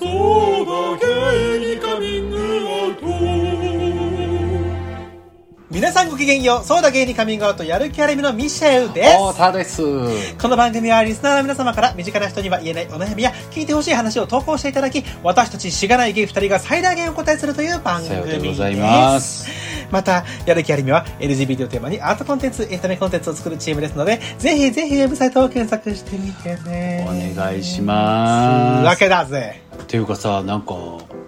そうだけにカミングアウト皆さんごきげんよう、そうだ芸にカミングアウトやる気ありみのミシェウです。おーたです。この番組はリスナーの皆様から身近な人には言えないお悩みや聞いてほしい話を投稿していただき、私たちしがないゲイ二人が最大限お答えするという番さよう組で。でございますまた、やる気ありみは LGBT をテーマにアートコンテンツ、エンタメコンテンツを作るチームですので、ぜひぜひウェブサイトを検索してみてね。お願いしすまわけだぜ。す。っていうかさ、なんか、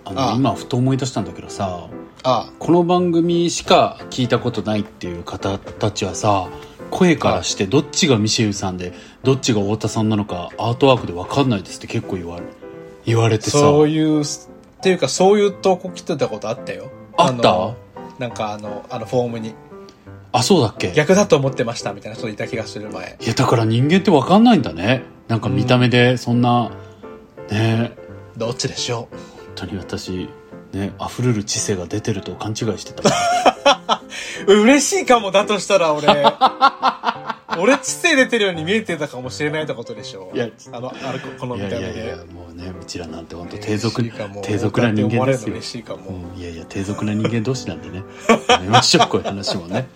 あの、ああ今ふと思い出したんだけどさ、あこの番組しか聞いたことないっていう方たちはさ、声からしてどっちがミシェルさんで、どっちが太田さんなのか、アートワークでわかんないですって結構言われ、言われてさ。そういう、っていうかそういう投稿来てたことあったよ。あった？のなんかあの、あのフォームに。あ、そうだっけ？逆だと思ってましたみたいな人いた気がする前。いや、だから人間ってわかんないんだね。なんか見た目でそんな、ねどっちでしょう本当に私、ね、溢れる知性が出てると勘違いしてた。嬉しいかもだとしたら俺俺知性出てるように見えてたかもしれないってことでしょいやあのあれこのい見た目でやいやいや、もうね、うちらなんて本当低俗、低俗な人間ですよ嬉。しいかも、うん、いやいや、低俗な人間同士なんでね。やめましょう、こういう話もね。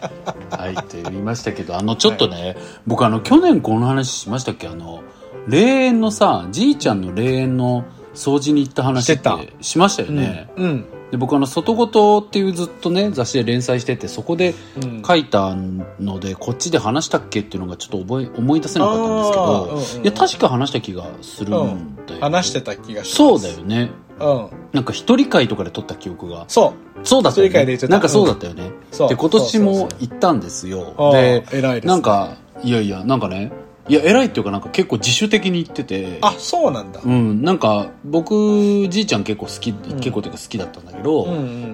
はい、と言いましたけど、あの、ちょっとね、僕あの、去年この話しましたっけ？あの、霊園のさ、じいちゃんの霊園の掃除に行った話ってしてしましたよね。うんで僕あの、外事っていうずっとね、雑誌で連載してて、そこでうん。書いたので、こっちで話したっけっていうのがちょっと覚え、思い出せなかったんですけど、うんうんうんいや、確か話した気がするんだよ、ね。話してた気がします。そうだよね。うん。なんか一人会とかで撮った記憶が。そう。そうだったよね。なんかそうだったよね。そう。で、今年も行ったんですよ。で、なんか、いやいや、なんかね、いや、偉いっていうかなんか結構自主的に行ってて、あそうなんだ。うん、なんか、僕、じいちゃん結構好き、結構というか好きだったんだけど、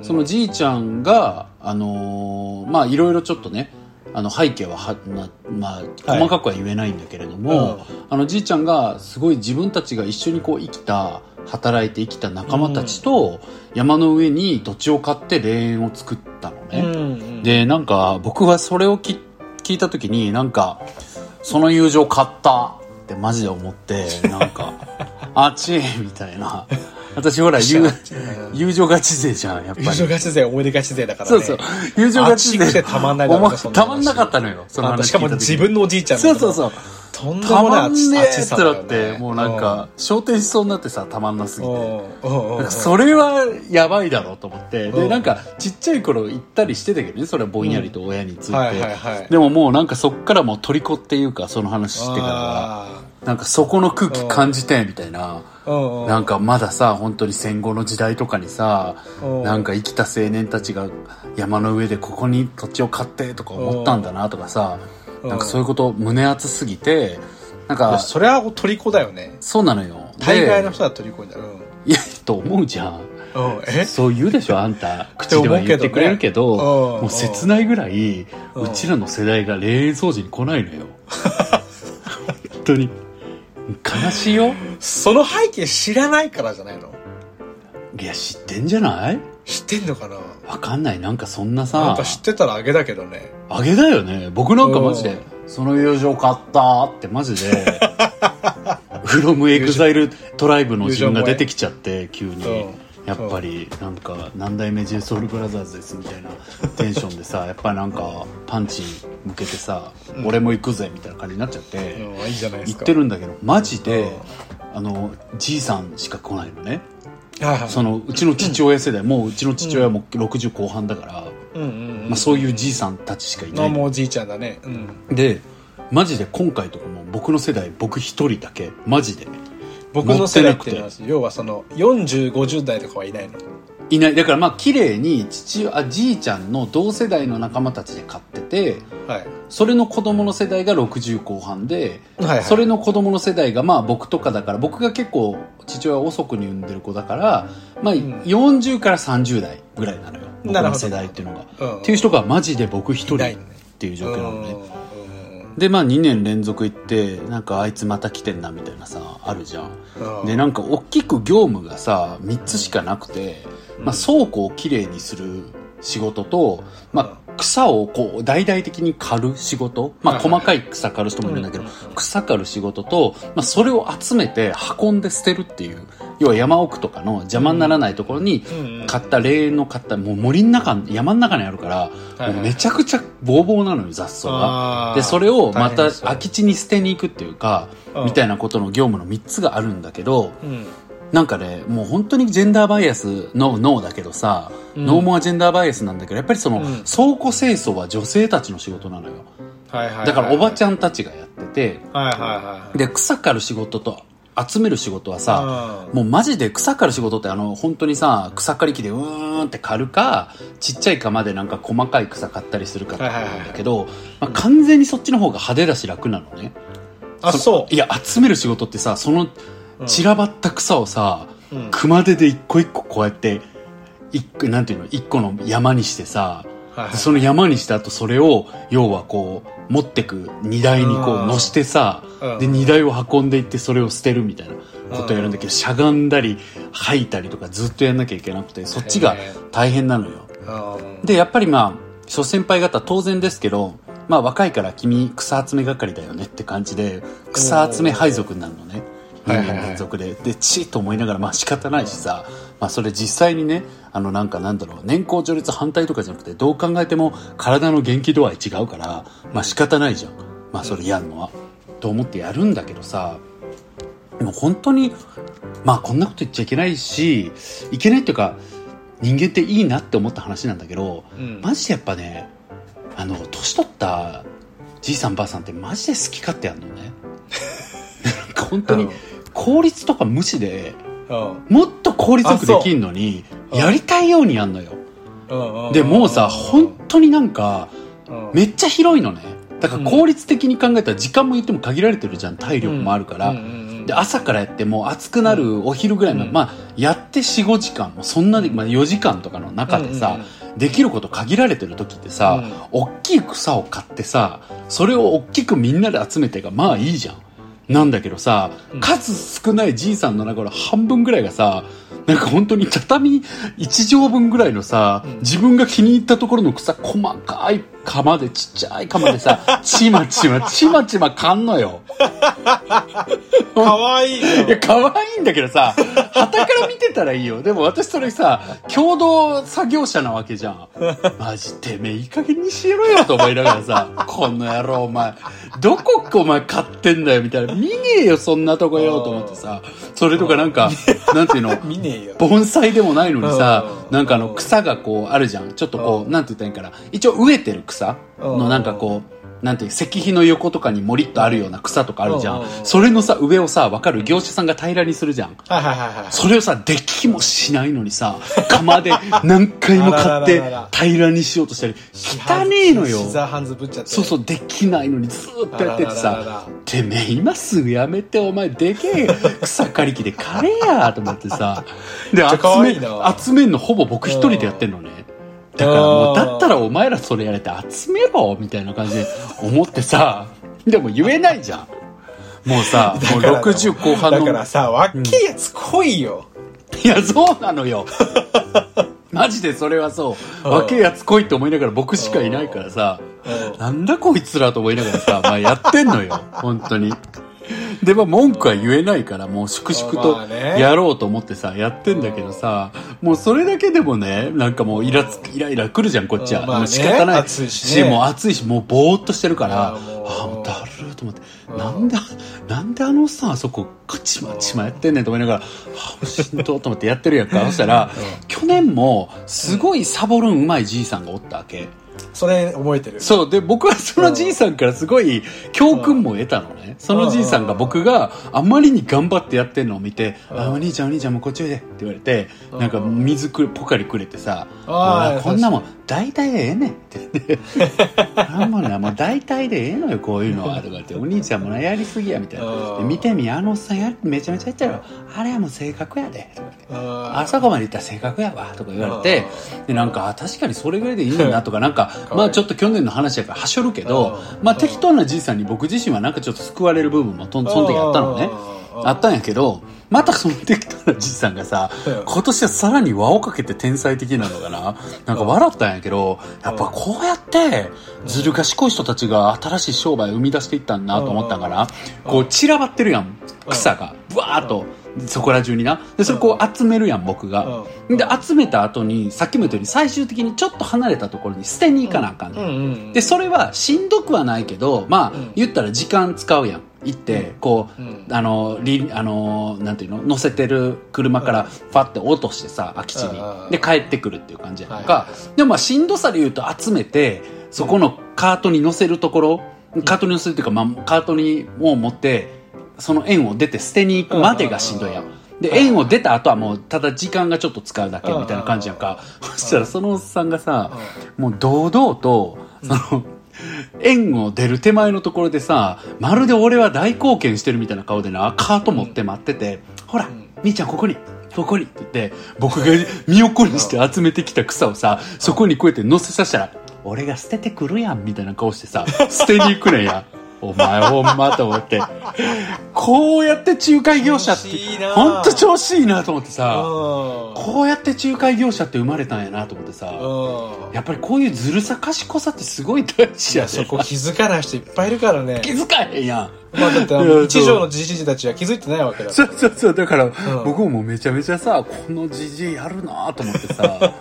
そのじいちゃんが、あのーまあ、いろいろちょっとね、あの背景はは、ままあ、細かくは言えないんだけれども、うん。あのじいちゃんがすごい自分たちが一緒にこう生きた働いて生きた仲間たちと山の上に土地を買って霊園を作ったのね、うんうん。でなんか僕はそれをき聞いた時になんかその友情買ったってマジで思ってなんか あっちみたいな。私ほら友友情ガチ勢じゃんやっぱり。優勝ガチ勢思い出ガチ勢だからね。そうそう。友情ガチあっちくてたまんないたまんなかったのよ。そのしかも自分のおじいちゃん。そうそうそう。とんでたもないさだよってなって、ねもうなんか、昇天しそうになってさ、たまんなすぎて。それはやばいだろうと思って。で、うんなんか、ちっちゃい頃行ったりしてたけどね、それはぼんやりと親について。はいでももうなんかそっからもう虜っていうか、その話してからは、あなんかそこの空気感じて、みたいな。なんかまださ、本当に戦後の時代とかにさ、うんなんか生きた青年たちが山の上でここに土地を買ってとか思ったんだなとかさ、うんなんかそういうこと胸熱すぎて、なんか、それは虜だよねそうなのよ。で大概の人は虜になるいや、と思うじゃん。え？そう言うでしょ、あんた。口では言ってくれるけど、ねうんもう切ないぐらい、うんうちらの世代が霊園掃除に来ないのよ。本当に。悲しいよ。その背景知らないからじゃないの？いや、知ってんじゃない？知ってんのかな？わかんない。なんかそんななんさか、知ってたらあげだけどね。あげだよね。僕なんかマジでうん、その友情買ったってマジで、フロムエグザイルトライブの自分が出てきちゃって、急に。うん。やっぱり、なんか、何代目 j ソ o ルブラザーズですみたいな テンションでさ、やっぱなんか、パンチ向けてさ、俺も行くぜみたいな感じになっちゃって、うん。いいじゃないです行かってるんだけど、マジでうん、あの、じいさんしか来ないのね。はいはい。その、うちの父親世代、もううちの父親も60後半だから、まあそういうじいさんたちしかいない。もうおじいちゃんだね。うん。でマジで今回とかも僕の世代僕一人だけマジで。僕の世代って要はその4050代とかはいないの？いない。だからまあ綺麗に父あじいちゃんの同世代の仲間たちで買っててはい。それの子供の世代が60後半で、はいはい。それの子供の世代がまあ僕とかだから僕が結構父親は遅くに産んでる子だからまあん。40から30代ぐらいなのよ。僕なるほど。の世代っていうのが、うんっていう人がマジで僕一人っていう状況なのね。うん。うんうんでまあ2年連続行ってなんかあいつまた来てんなみたいなさあるじゃん。うん。でなんか大きく業務がさ3つしかなくて、まあ、倉庫をきれいにする仕事と、まあ、草をこう大々的に刈る仕事、まあ、細かい草刈る人もいるんだけど草刈る仕事と、まあ、それを集めて運んで捨てるっていう要は山奥とかの邪魔にならないところに買った霊園の買ったもう森の中山の中にあるから、もうめちゃくちゃボーボーなのよ雑草が。でそれをまた空き地に捨てに行くっていうかうん。みたいなことの業務の3つがあるんだけどうんなんかねもう本当にジェンダーバイアスの脳だけどさ、うん。ノーモアジェンダーバイアスなんだけどやっぱりその、うん。倉庫清掃は女性たちの仕事なのよ。はいはいはい。だからおばちゃんたちがやっててはいはいはいで草刈る仕事と集める仕事はさ、うん。もうマジで草刈る仕事ってあの本当にさ草刈り機でうーんって刈るかちっちゃい釜でなんか細かい草刈ったりするかとかなんだけど、まあ、完全にそっちの方が派手だし楽なのね。あそう。いや集める仕事ってさその散らばった草をさ、うん。熊手で一個一個こうやって一個なんていうの一個の山にしてさはいはい。その山にした後それを要はこう持ってく荷台にこうん。う乗してさうん。で荷台を運んでいってそれを捨てるみたいなことをやるんだけどしゃがんだり吐いたりとかずっとやんなきゃいけなくてそっちが大変なのよ。うん。でやっぱりまあ諸先輩方当然ですけどまあ若いから君草集め係だよねって感じで草集め配属になるのね2はいはいはい。で。でチーと思いながらまあ仕方ないしさ、まあ、それ実際にねあのなんかなんだろう年功序列反対とかじゃなくてどう考えても体の元気度合い違うからまあ仕方ないじゃん。まあそれやるのは。と思ってやるんだけどさでも本当にまあこんなこと言っちゃいけないしいけないっていうか人間っていいなって思った話なんだけどうん。マジでやっぱねあの年取ったじいさんばあさんってマジで好き勝手やんのね。なんか本当にうん効率とか無視でうん。もっと効率よくできんのにそう。やりたいようにやんのよ。うんうんでもうさ本当になんかうん。めっちゃ広いのね。だから効率的に考えたら時間も言っても限られてるじゃん体力もあるから、うんうんうんで朝からやってもう暑くなるお昼ぐらいまで、うん。まあやって45時間もそんなで、まあ、4時間とかの中でさ、できること限られてる時ってさ、大きい草を買ってさそれを大きくみんなで集めてがまあいいじゃんなんだけどさ、うん。数少ないじいさんの中の半分ぐらいがさなんか本当に畳1畳分ぐらいのさ、うん。自分が気に入ったところの草細かい釜でちっちゃい釜でさちまちまちまちま買んのよかわいいいや、可愛いんだけどさ、旗から見てたらいいよ。でも私それさ、共同作業者なわけじゃん。マジてめえいい加減にしろよと思いながらさ、この野郎お前、どこお前買ってんだよみたいな。見ねえよそんなとこよと思ってさ、それとかなんか、なんていうの、見ねえよ盆栽でもないのにさう、んなんかあの草がこうあるじゃん。ちょっとこう、なんて言ったらいいんかな。一応植えてる草のなんかこう、なんていう、石碑の横とかにもりっとあるような草とかあるじゃん。それのさ、上をさ、わかる業者さんが平らにするじゃん。それをさ、できもしないのにさ、釜で何回も買って平らにしようとしたり、汚ねえのよ。そうそう、できないのにずーっとやっててさら、てめえ今すぐやめて、お前でけえ 草刈り機で刈れやと思ってさ、で、集め集めんのほぼ僕一人でやってんのね。だからもう、だったらお前らそれやれて集めろみたいな感じで思ってさ、でも言えないじゃん。もうさ、も うだから60後半のだからさわっけえやつ来いよいや、そうなのよ。マジでそれはそう。うん若えやつ来いって思いながら僕しかいないからさ、うんなんだこいつらと思いながらさ、まあやってんのよ。本当に。で、まあ文句は言えないから、もう粛々とやろうと思ってさ、やってんだけどさ、もうそれだけでもね、なんかもうイラつイライラ来るじゃん、こっちは。仕方ない。しねもう暑いし、もうぼーっとしてるから、ああーもうだるーと思って、うんなんで、なんであのさ、あそこ、カチマチマやってんねんと思いながら、はあ、もうしんどーと思ってやってるやんか。そしたら、去年も、すごいサボるんうまいじいさんがおったわけ。それ覚えてる。そう。で、僕はそのじいさんからすごい教訓も得たのね。そのじいさんが僕があまりに頑張ってやってるのを見て、うん。あ、お兄ちゃんお兄ちゃんもうこっちおいでって言われて、うん。なんか水くれ、ポカリくれてさ、こんなもん大体でええねんって言って、なんもな、もう大体でええのよ、こういうのは。とか言って、お兄ちゃんもな、やりすぎや、みたいな。見てみ、あのおっさんや、めちゃめちゃやってるよ。あれはもう性格やで。とか言ってああそこまでいったら性格やわとか言われてでなんかあ確かにそれぐらいでいいんだなとかなんか まあちょっと去年の話やからはしょるけどうんまあ適当なじいさんに僕自身はなんかちょっと救われる部分もとんその時あったのねうんあったんやけどまたその適当なじいさんがさうん今年はさらに輪をかけて天才的なのかな？なんか笑ったんやけどやっぱこうやってずる賢い人たちが新しい商売を生み出していったんだなと思ったからこう散らばってるやん草が。ブワーっとそこら中にな。で、それこう集めるやん、僕が。うんで、集めた後に、さっきも言ったように、最終的にちょっと離れたところに捨てに行かなあかんねんうんうんで、それはしんどくはないけど、まあ、ん。言ったら時間使うやん。行って、こう、うん。あの、り、あの、なんていうの？乗せてる車から、ファって落としてさ、空き地に。うん。で、帰ってくるっていう感じやんはいか。でもまあ、しんどさで言うと集めて、そこのカートに乗せるところ、カートに乗せるっていうか、まあ、カートにもう持って、その円を出て捨てに行くまでがしんどいやん。で、円を出た後はもう、ただ時間がちょっと使うだけみたいな感じやんか。そしたらそのおっさんがさ、もう堂々と、その、円を出る手前のところでさ、まるで俺は大貢献してるみたいな顔でな、カート持って待ってて、ほら、みーちゃんここに、ここにって言って、僕が身を粉にして集めてきた草をさ、そこにこうやって乗せさせたら、俺が捨ててくるやんみたいな顔してさ、捨てに行くねんや。お前ほんまと思って。こうやって仲介業者って調子いいな、ほんと調子いいなと思ってさ、うんこうやって仲介業者って生まれたんやなと思ってさ、うんやっぱりこういうずるさ賢さってすごい大事やそこ気づかない人いっぱいいるからね気づかへんやん。まあだって一条 のじじいたちは気づいてないわけだかそらうそうそう。だから、ん僕もめちゃめちゃさ、このじじいやるなと思ってさ。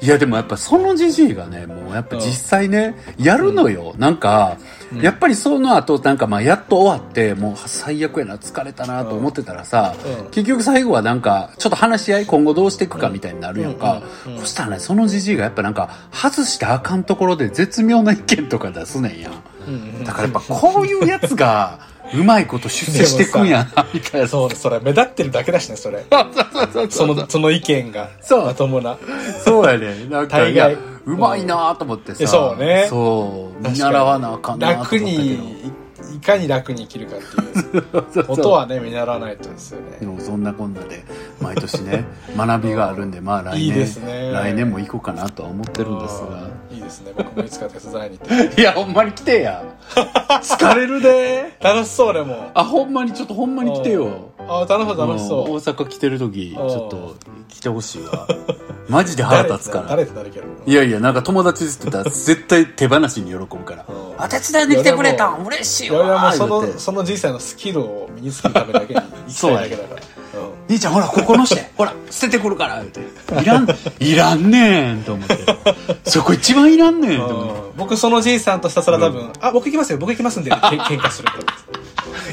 いやでもやっぱそのじじいがね、もうやっぱ実際ね、やるのよ。なんか、やっぱりその後、なんかまあやっと終わって、もう最悪やな、疲れたなと思ってたらさ、うん結局最後はなんか、ちょっと話し合い、今後どうしていくかみたいになるやんか。そしたらね、そのじじいがやっぱなんか、外してあかんところで絶妙な意見とか出すねんやん。だからやっぱこういうやつが、うまいこと出世してくんやな、みたいな。そうそれ目立ってるだけだしねそれ そのその意見がそうまともなそうやね。なんか、大概いや、うまいなと思ってさ。えそうねそう。見習わなあかんなと思ったけど。楽にいいかに楽に生きるかっていうこと はね見習わないとですよね。でもそんなこんなで、毎年ね、学びがあるんで、まあ来年、いいですね。来年も行こうかなとは思ってるんですが。うんいいですね。僕もいつか手伝いに行って。いや、ほんまに来てや。疲れるで。楽しそうでも。あ、ほんまに、ちょっとほんまに来てよ。あ楽しそう楽しう。ん。そう大阪来てる時、ちんょっと来てほしいわ。マジで腹立つから。誰ってなるけどいやいや、なんか友達って言ったら 絶対手放しに喜ぶからうん。あ、手伝いに来てくれたん嬉しいいやいやそのその実際のスキルを身につけるためだけに生きたいだけだから兄ちゃんほら、ここのして、ほら、捨ててくるから、言うて。いらん、いらんねん、と思って。そこ一番いらんねん、と思って。うん僕そのじいさんとひたすら多分、あ僕行きますよ僕行きますんでけ喧嘩する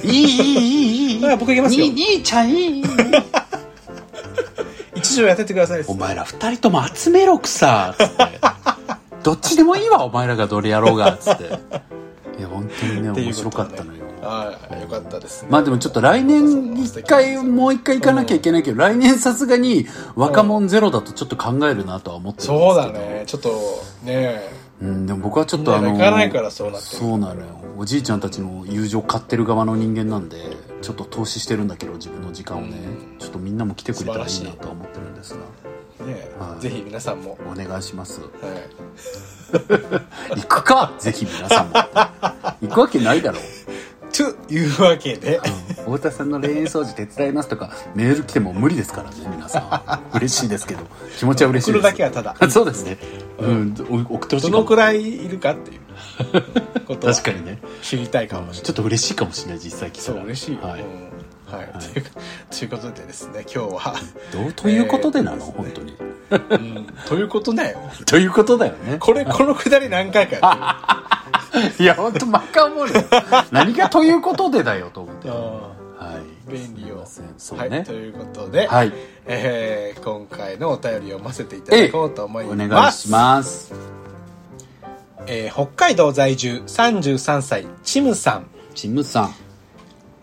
といい、いい、いい、いい。あ僕行きますよに兄ちゃんいい。やってってくださいお前ら二人とも集めろくさ、つって。どっちでもいいわ、お前らがどれやろうが、つって。いや、本当にね、面白かったのよ。はいよかったですねまあでもちょっと来年一回もう一回行かなきゃいけないけど、来年さすがに若者ゼロだとちょっと考えるなとは思ってるんですけど。そうだ。ねちょっとねうん、でも僕はちょっとあの、みんなが行かないからそうなってるそうなのよ。おじいちゃんたちの友情買ってる側の人間なんで、ちょっと投資してるんだけど、自分の時間をね、ちょっとみんなも来てくれたらいいなとは思ってるんですが、ねはい。ぜひ皆さんも。お願いします。はい。行くか！ぜひ皆さんも。行くわけないだろう。というわけで。太田さんの霊園掃除手伝いますとかメール来ても無理ですからね皆さん。嬉しいですけど。気持ちは嬉しい送です。るだけはただ。そうですね。うん。お送ってほしいどのくらいいるかっていうことは。確かにね。知りたいかもしれない。ちょっと嬉しいかもしれない実際来たら。そう嬉しい。よ、はい、うん。はい、とい。うということでですね今日は、どうということでなの、えー本当に。うん、ということだよ。ということだよね。これこのくだり何回かや いや本当毎回思うよ何がということでだよと思ってはい。便利をはい、ね。ということで、はい、えー今回のお便りを読ませていただこうと思いおます、願いしますえー北海道在住33歳チムさんチムさん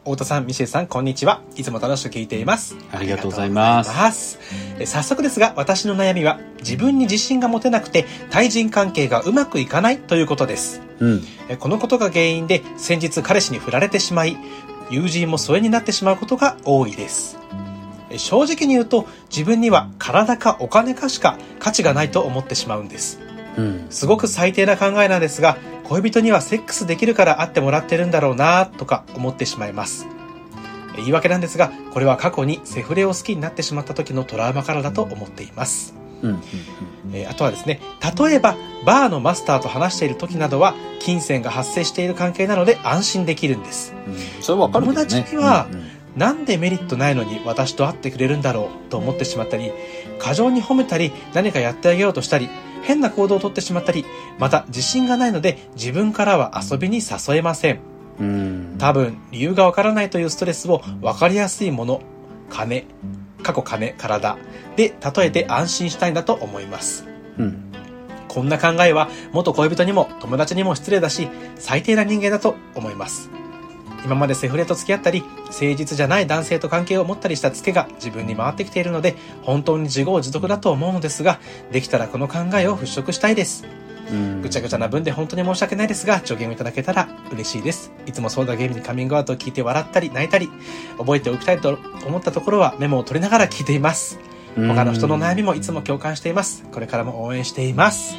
太田さん、ミシェルさん、こんにちは。いつも楽しく聞いています。ありがとうございますますえー早速ですが、私の悩みは、自分に自信が持てなくて、対人関係がうまくいかないということです。うんえーこのことが原因で、先日彼氏に振られてしまい、友人も疎遠になってしまうことが多いです。えー正直に言うと、自分には体かお金かしか価値がないと思ってしまうんです。うんすごく最低な考えなんですが、恋人にはセックスできるから会ってもらってるんだろうなとか思ってしまいます。え言い訳なんですが、これは過去にセフレを好きになってしまった時のトラウマからだと思っています。うんうんえーあとはですね、例えば、バーのマスターと話している時などは、金銭が発生している関係なので安心できるんです。うんそれはわかるね友達にはうんうんなんでメリットないのに私と会ってくれるんだろうと思ってしまったり、過剰に褒めたり何かやってあげようとしたり、変な行動をとってしまったり、また自信がないので自分からは遊びに誘えません。うん。多分理由がわからないというストレスを分かりやすいもの、金、過去金、体で例えて安心したいんだと思います。うん。こんな考えは元恋人にも友達にも失礼だし、最低な人間だと思います。今までセフレと付き合ったり、誠実じゃない男性と関係を持ったりしたツケが自分に回ってきているので、本当に自業自得だと思うのですが、できたらこの考えを払拭したいです。うん。ぐちゃぐちゃな文で本当に申し訳ないですが、助言をいただけたら嬉しいです。いつもそうだゲームにカミングアウトを聞いて笑ったり泣いたり、覚えておきたいと思ったところはメモを取りながら聞いています。他の人の悩みもいつも共感しています。これからも応援しています。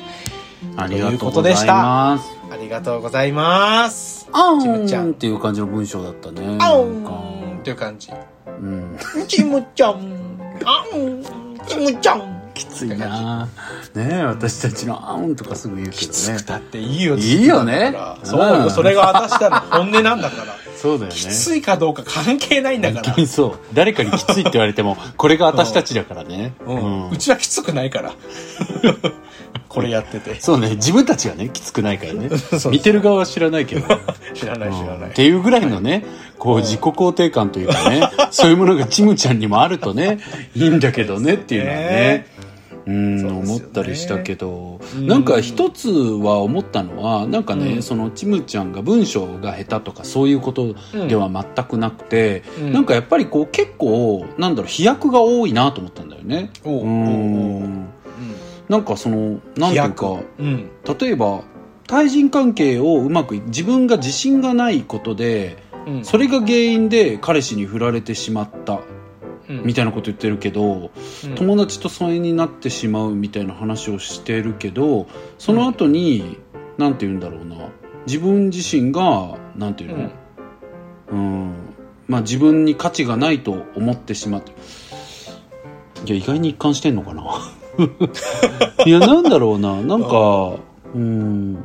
ありがとうというこございとでしたます。ありがとうございます。あちむちゃんっていう感じの文章だったね。あんっていう感じ。うん。ちむちゃん。あん。ちむちゃん。きついなねえ、私たちのあーんとかすぐ言うけきどねつく。たっていいよ。いいよねそうそれが私だの本音なんだから。そうだよね。きついかどうか関係ないんだからそう。誰かにきついって言われても、これが私たちだからね。ううんん。うちはきつくないから。これやってて。そうね、自分たちがね、きつくないからね。見てる側は知らないけど。知らない知らない。うんっていうぐらいのね、こう自己肯定感というかね、そういうものがちむちゃんにもあるとね、いいんだけどねっていうのはね、うん、思ったりしたけど、うん。なんか一つは思ったのは、なんかね、うん。そのちむちゃんが文章が下手とかそういうことでは全くなくて、うん。なんかやっぱりこう結構、なんだろう、飛躍が多いなと思ったんだよね。うんなんかその、なんていうか、うん。例えば対人関係をうまくい自分が自信がないことでうん。それが原因で彼氏に振られてしまったうん。みたいなこと言ってるけど、うん。友達と疎遠になってしまうみたいな話をしてるけどその後に、なんて言うんだろうな。自分自身がなんていうの、うん。まあ、自分に価値がないと思ってしまって。いや意外に一貫してんのかな いやなんだろうな。なんかうん。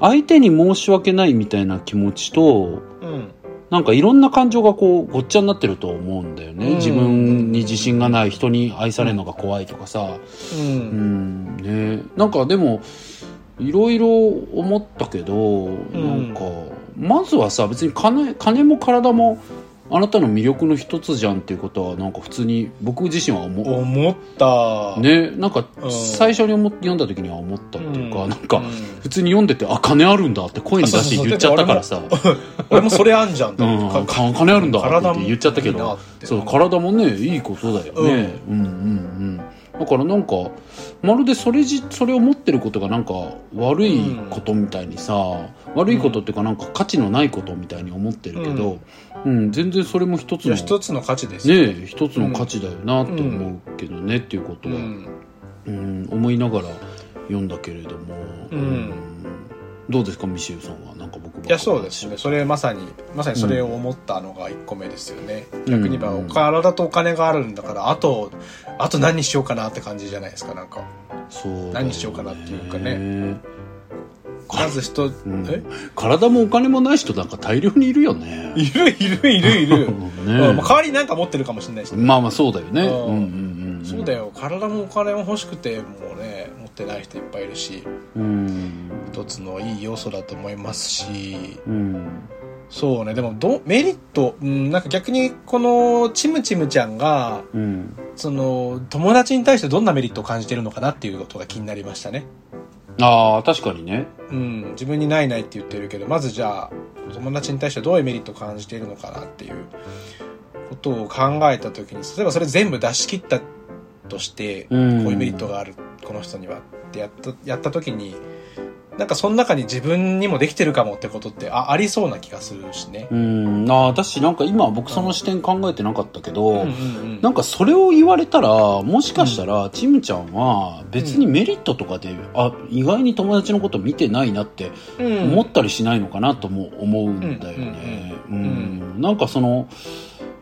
相手に申し訳ないみたいな気持ちとうん。なんかいろんな感情がこうごっちゃになってると思うんだよね、うん。自分に自信がない人に愛されるのが怖いとかさ。う。うん。んね。なんかでもいろいろ思ったけど、なんかまずはさ別に金金も体もあなたの魅力の一つじゃんっていうことはなんか普通に僕自身は思う。思った。ねなんかうん最初に思っ読んだ時には思ったっていうか、うん。なんかうん。普通に読んでてあ金あるんだって声に出して言っちゃったからさ。俺もそれあんじゃんって。うん、金あるんだって言っちゃったけど。そう体もねいいことだよね、うん、うんうんだからなんかまるでそれじそれを持ってることがなんか悪いことみたいにさ、悪いことっていうかなんか価値のないことみたいに思ってるけど、うん。全然それも一つの一つの価値です。よ。ね一つの価値だよなって思うけどね、っていうことは、うん。うん思いながら読んだけれども、うん。どうですかミシェルさんはなんか僕いや、そうですね。それまさに、まさにそれを思ったのが1個目ですよね。うん逆に言えば、お体とお金があるんだから、あと、あと何にしようかなって感じじゃないですか、なんか。そうね何しようかなっていうかねまず人、うんえ？体もお金もない人なんか大量にいるよね。いるいるいるいる。ねうんまあ代わりになんか持ってるかもしれないしね。まあまあそうだよね。うんうんうんうん。そうだよ。体もお金も欲しくて、もうね、持ってない人いっぱいいるし、うん。一つのいい要素だと思いますし、うん。そうね、でもど、メリット、うん、なんか逆にこのチムチムちゃんが、うん。その、友達に対してどんなメリットを感じてるのかなっていうことが気になりましたね。ああ、確かにね。うん、自分にないないって言ってるけど、まずじゃあ、友達に対してどういうメリットを感じているのかなっていうことを考えたときに、例えばそれ全部出し切ったとして、こううんいうメリットがある、この人にはってやった、やったときに、なんかその中に自分にもできてるかもってことってあありそうな気がするしね。うん。ああ、私なんか今僕その視点考えてなかったけど、うんうんうんなんかそれを言われたら、もしかしたら、ちむちゃんは別にメリットとかで、あ、意外に友達のこと見てないなってうん思ったりしないのかなとも思うんだよね。ううんうんん。なんかその、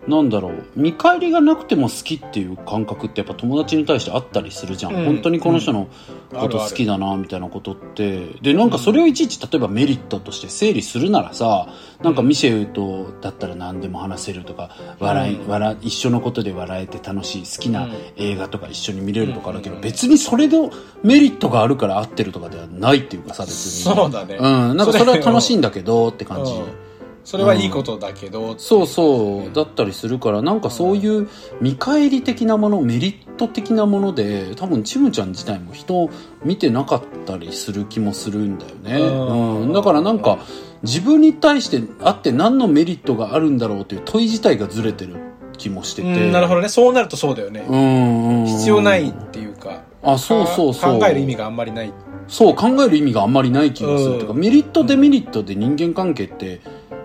なんだろう。見返りがなくても好きっていう感覚ってやっぱ友達に対してあったりするじゃん、うん。本当にこの人のこと好きだなみたいなことって。でなんかそれをいちいち例えばメリットとして整理するならさなんかミシェルとだったら何でも話せるとか笑い、うん。笑い一緒のことで笑えて楽しい好きなうん。映画とか一緒に見れるとかあるけど、うん。別にそれでメリットがあるから合ってるとかではないっていうかさ別に。そうだね。うん、なんかそれは楽しいんだけどって感じ。うんそれはいいことだけど、そうそう、だったりするから、なんかそういう見返り的なもの、メリット的なもので、多分ちむちゃん自体も人を見てなかったりする気もするんだよね。うんうん。だからなんか、自分に対してあって何のメリットがあるんだろうという問い自体がずれてる気もしてて。うん、なるほどね。そうなるとそうだよね。うんうん。必要ないっていうか、あ、そうそうそう。考える意味があんまりない。そう、考える意味があんまりない気がする。うんてかメリット、デメリットで人間関係って、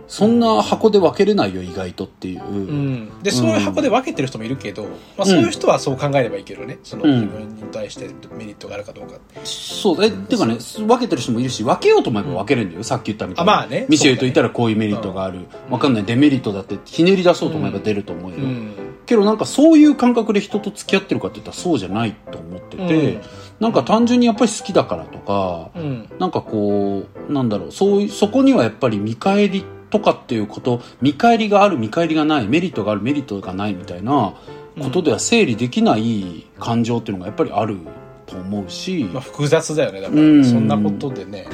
そんな箱で分けれないよ、意外とっていう。うん。で、そういう箱で分けてる人もいるけど、まあそういう人はそう考えればいいけどね。そのうん自分に対してメリットがあるかどうか。そう、え、てかね、分けてる人もいるし、分けようと思えば分けれるんだよ、さっき言ったみたいな。あまあねミシェルといたらこういうメリットがある。分かんない、デメリットだってひねり出そうと思えば出ると思うよ。うん。けどなんかそういう感覚で人と付き合ってるかって言ったらそうじゃないと思ってて、うんなんか単純にやっぱり好きだからとか、うん。なんかこう、なんだろう、そういう、そこにはやっぱり見返りとかっていうこと、見返りがある、見返りがない、メリットがある、メリットがないみたいなことでは整理できない感情っていうのがやっぱりあると思うし、まあ複雑だよね。だかうんら、そんなことでね、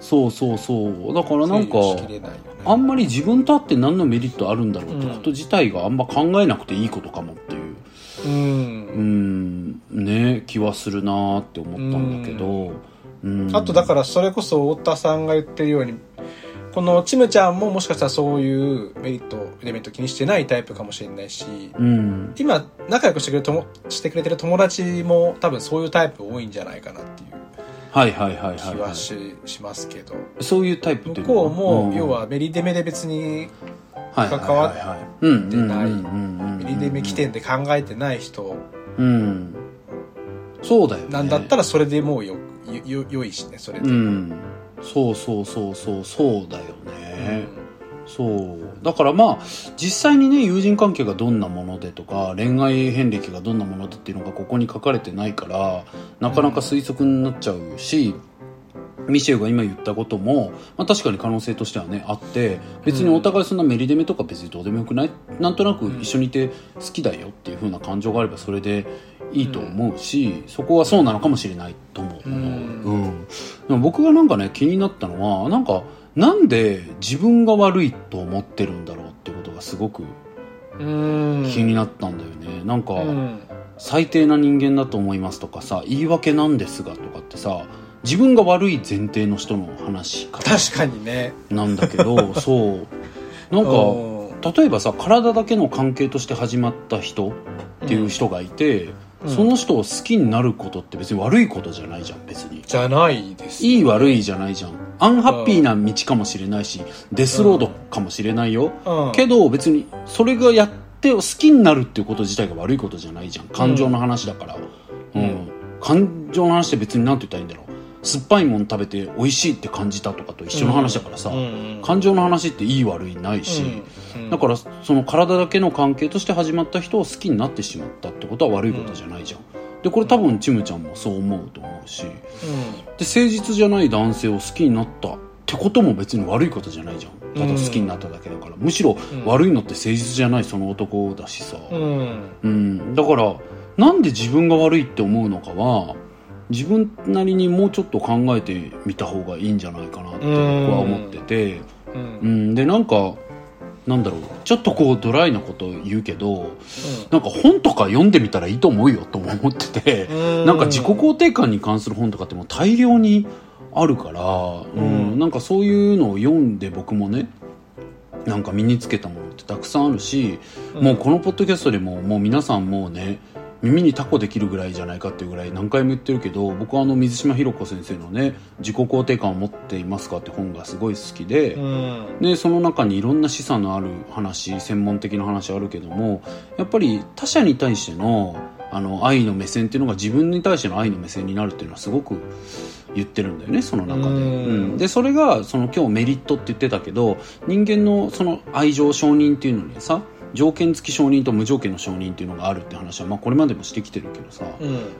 そうそうそう。だからなんか。あんまり自分とあって何のメリットあるんだろうってこと自体があんま考えなくていいことかもっていう。う。うんん、ね、気はするなーって思ったんだけど、うん。あとだからそれこそ太田さんが言ってるようにこのちむちゃんももしかしたらそういうメリットデメリット気にしてないタイプかもしれないしうん。今仲良くしてくれるともしてくれてる友達も多分そういうタイプ多いんじゃないかなっていうはいはいはいはい、気は。はいし,、しますけどそういうタイプって向こうも要ははメリデメで別に関関わってないメメリデメ起点で考えてない人うん。そうだよね。なんだったらそれでもうよよよいしねそれで、うん。そうそうそうそう、そうだよね。そう。だからまあ、実際にね、友人関係がどんなものでとか、恋愛遍歴がどんなものでっていうのがここに書かれてないから、なかなか推測になっちゃうし、ミシェルが今言ったことも、まあ確かに可能性としてはね、あって、別にお互いそんなメリデメとか別にどうでもよくない？なんとなく一緒にいて好きだよっていう風な感情があればそれでいいと思うし、そこはそうなのかもしれないと思う。うんうん。でも僕がなんかね、気になったのは、なんか、なんで自分が悪いと思ってるんだろうってことがすごくうん気になったんだよね。なんか、うん最低な人間だと思いますとかさ、言い訳なんですがとかってさ、自分が悪い前提の人の話し方確かにねなんだけど、そう。なんか、うん例えばさ、体だけの関係として始まった人っていう人がいて、うんその人を好きになることって別に悪いことじゃないじゃん、別に。じゃないですいい悪いじゃないじゃん。アンハッピーな道かもしれないし、デスロードかもしれないよ。うんけど別にそれがやって好きになるっていうこと自体が悪いことじゃないじゃん。感情の話だから。うん。うん感情の話って別に何て言ったらいいんだろう。酸っぱいもん食べて美味しいって感じたとかと一緒の話だからさ。うんうん感情の話っていい悪いないし。うん。だからその体だけの関係として始まった人を好きになってしまったってことは悪いことじゃないじゃん。でこれ多分ちむちゃんもそう思うと思うし。で誠実じゃない男性を好きになったってことも別に悪いことじゃないじゃん。ただ好きになっただけだから、むしろうん悪いのって誠実じゃないその男だしさ、うん。うん。うん、だからなんで自分が悪いって思うのかは自分なりにもうちょっと考えてみた方がいいんじゃないかなって僕は思ってて、うん。うん、でなんかなんだろう。ちょっとこうドライなこと言うけどなんか本とか読んでみたらいいと思うよとも思ってて、うん。なんか自己肯定感に関する本とかってもう大量にあるから、うん。うん。なんかそういうのを読んで僕もねなんか身につけたものってたくさんあるし、うん。もうこのポッドキャストでももう皆さんもうね耳にタコできるぐらいじゃないかっていうぐらい何回も言ってるけど僕はあの水島ひろ子先生のね「自己肯定感を持っていますか?」って本がすごい好きで、うん。でその中にいろんな示唆のある話専門的な話あるけどもやっぱり他者に対してのあの愛の目線っていうのが自分に対しての愛の目線になるっていうのはすごく言ってるんだよねその中で、うん。うん。でそれがその今日メリットって言ってたけど人間のその愛情承認っていうのにさ条件付き承認と無条件の承認っていうのがあるって話は、まあ、これまでもしてきてるけどさ、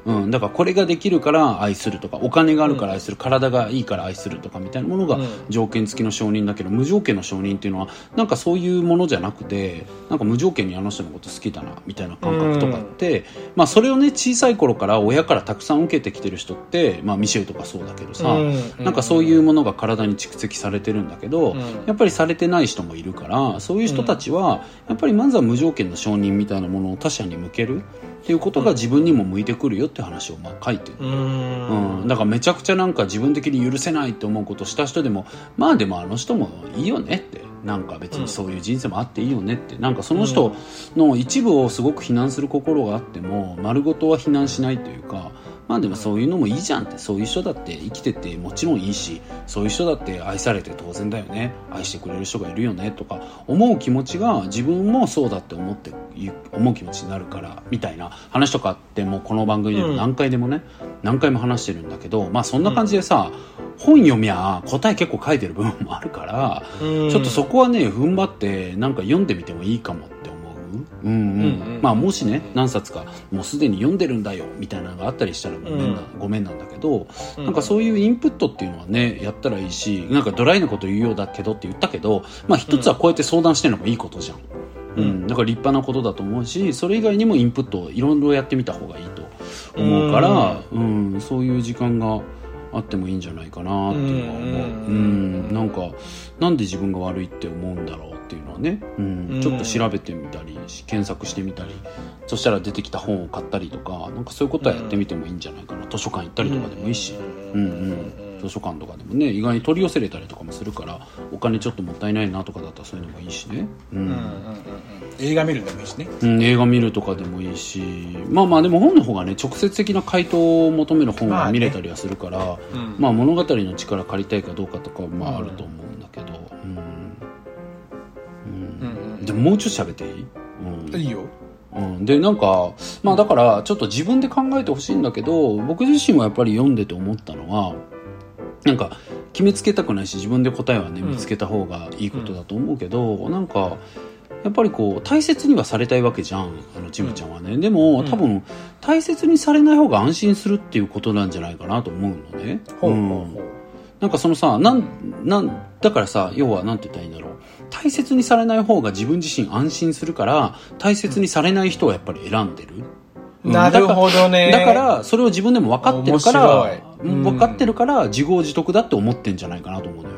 うん。うん、だからこれができるから愛するとかお金があるから愛する、体がいいから愛するとかみたいなものがうん。条件付きの承認だけど無条件の承認っていうのはなんかそういうものじゃなくてなんか無条件にあの人のこと好きだなみたいな感覚とかって、まあ、それをね小さい頃から親からたくさん受けてきてる人って、まあ、ミシェルとかそうだけどさ、うん。なんかそういうものが体に蓄積されてるんだけど、うん。やっぱりされてない人もいるからそういう人たちはやっぱりまずは無条件の承認みたいなものを他者に向けるっていうことが自分にも向いてくるよって話をまあ書いてる。うん。うん、だからめちゃくちゃなんか自分的に許せないって思うことした人でもまあでもあの人もいいよねって。なんか別にそういう人生もあっていいよねって。なんかその人の一部をすごく非難する心があっても丸ごとは非難しないというかまあでもそういうのもいいじゃんってそういう人だって生きててもちろんいいしそういう人だって愛されて当然だよね。愛してくれる人がいるよねとか思う気持ちが自分もそうだって思って思う気持ちになるからみたいな。話とかってもうこの番組でも何回でもね、何回も話してるんだけどまあそんな感じでさ、本読みゃ答え結構書いてる部分もあるから、うん。ちょっとそこはね踏ん張ってなんか読んでみてもいいかもって思う。うん。うんうん。うんまあもしね何冊かもうすでに読んでるんだよみたいなのがあったりしたらごめんな、ごめんなんだけど、なんかそういうインプットっていうのはねやったらいいしなんかドライなこと言うようだけどって言ったけどまあ一つはこうやって相談してるのもいいことじゃん。うん、だから立派なことだと思うしそれ以外にもインプットをいろいろやってみた方がいいと思うから、うん。そういう時間があってもいいんじゃないかなっていうのは思う、うん。うん、なんかなんで自分が悪いって思うんだろうっていうのはね、うん。うんちょっと調べてみたり検索してみたりそしたら出てきた本を買ったりとかなんかそういうことはやってみてもいいんじゃないかな。図書館行ったりとかでもいいし。うん。うん、図書館とかでもね意外に取り寄せれたりとかもするからお金ちょっともったいないなとかだったらそういうのもいいしね、うん。うんうんうんうん。映画見るのもいいしね。うん映画見るとかでもいいし。まあまあでも本の方がね直接的な回答を求める本まあね。が見れたりはするから、うん。まあ物語の力借りたいかどうかとかはまああると思うんだけど、うんうんうんうんでももうちょっと喋っていい、うん。いいよ。うん、でなんかまあだからちょっと自分で考えてほしいんだけど僕自身はやっぱり読んでて思ったのはなんか決めつけたくないし自分で答えはねうん。見つけた方がいいことだと思うけど、なんかやっぱりこう大切にはされたいわけじゃんあのちむちゃんはね、でもうん。多分大切にされない方が安心するっていうことなんじゃないかなと思うのね。ほう。うん。なんかそのさ、なん、なん、だからさ、要はなんて言ったらいいんだろう。大切にされない方が自分自身安心するから、大切にされない人をやっぱり選んでる。うん。なるほどね。だから、それを自分でも分かってるからうん分かってるから自業自得だって思ってんじゃないかなと思うのよ。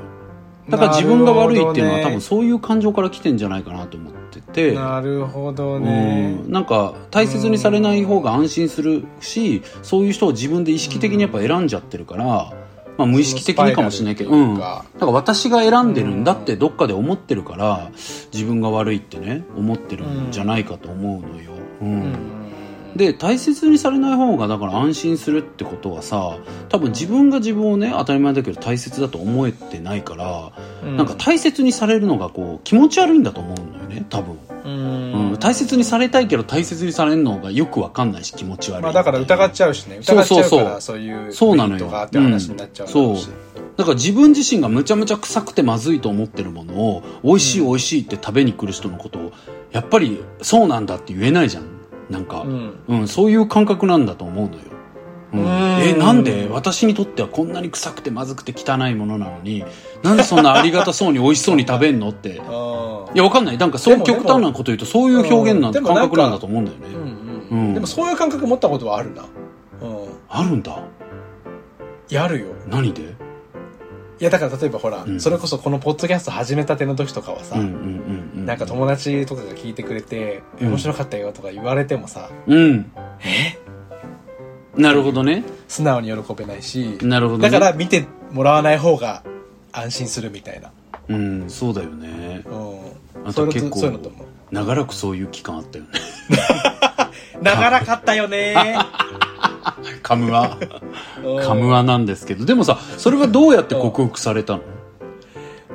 だから自分が悪いっていうのは多分そういう感情から来てんじゃないかなと思ってて。なるほどね。うん。なんか大切にされない方が安心するしそういう人を自分で意識的にやっぱ選んじゃってるから、まあ、無意識的にかもしれないけど、うん、だから私が選んでるんだってどっかで思ってるから自分が悪いってね思ってるんじゃないかと思うのよ。うん。うん。で大切にされない方がだから安心するってことはさ多分自分が自分をね当たり前だけど大切だと思えてないから、うん。なんか大切にされるのがこう気持ち悪いんだと思うのよね多分。うん。うん、大切にされたいけど大切にされるのがよくわかんないし気持ち悪い。まあだから疑っちゃうしね。そう疑っちゃうそうそうからそういうそうなのよって話になっちゃうんだろうだから自分自身がむちゃむちゃ臭くてまずいと思ってるものを美味しい美味しいって食べに来る人のことをやっぱりそうなんだって言えないじゃん。なんか、うん。うん、そういう感覚なんだと思うのよ。うん。うんえなんで？私にとってはこんなに臭くてまずくて汚いものなのになんでそんなありがたそうに美味しそうに食べんのって。あいやわかんない。なんかそう極端なこと言うとそういう表現なんうんでもなんか感覚なんだと思うんだよね、ーうんううん。ん。でもそういう感覚持ったことはあるな。うん。あるんだ？やるよ。何で？いやだから例えばほら、うん。それこそこのポッドキャスト始めたての時とかはさ、なんか友達とかが聞いてくれて、面白かったよとか言われてもさ、うん。え？なるほどね。素直に喜べないし、なるほど、ね、だから見てもらわない方が安心するみたいな。うんそうだよね。うん。あとと結構そういうのと思う。長らくそういう期間あったよね。長らかったよね。カムア。うん。カムアなんですけど。でもさそれはどうやって克服されたの？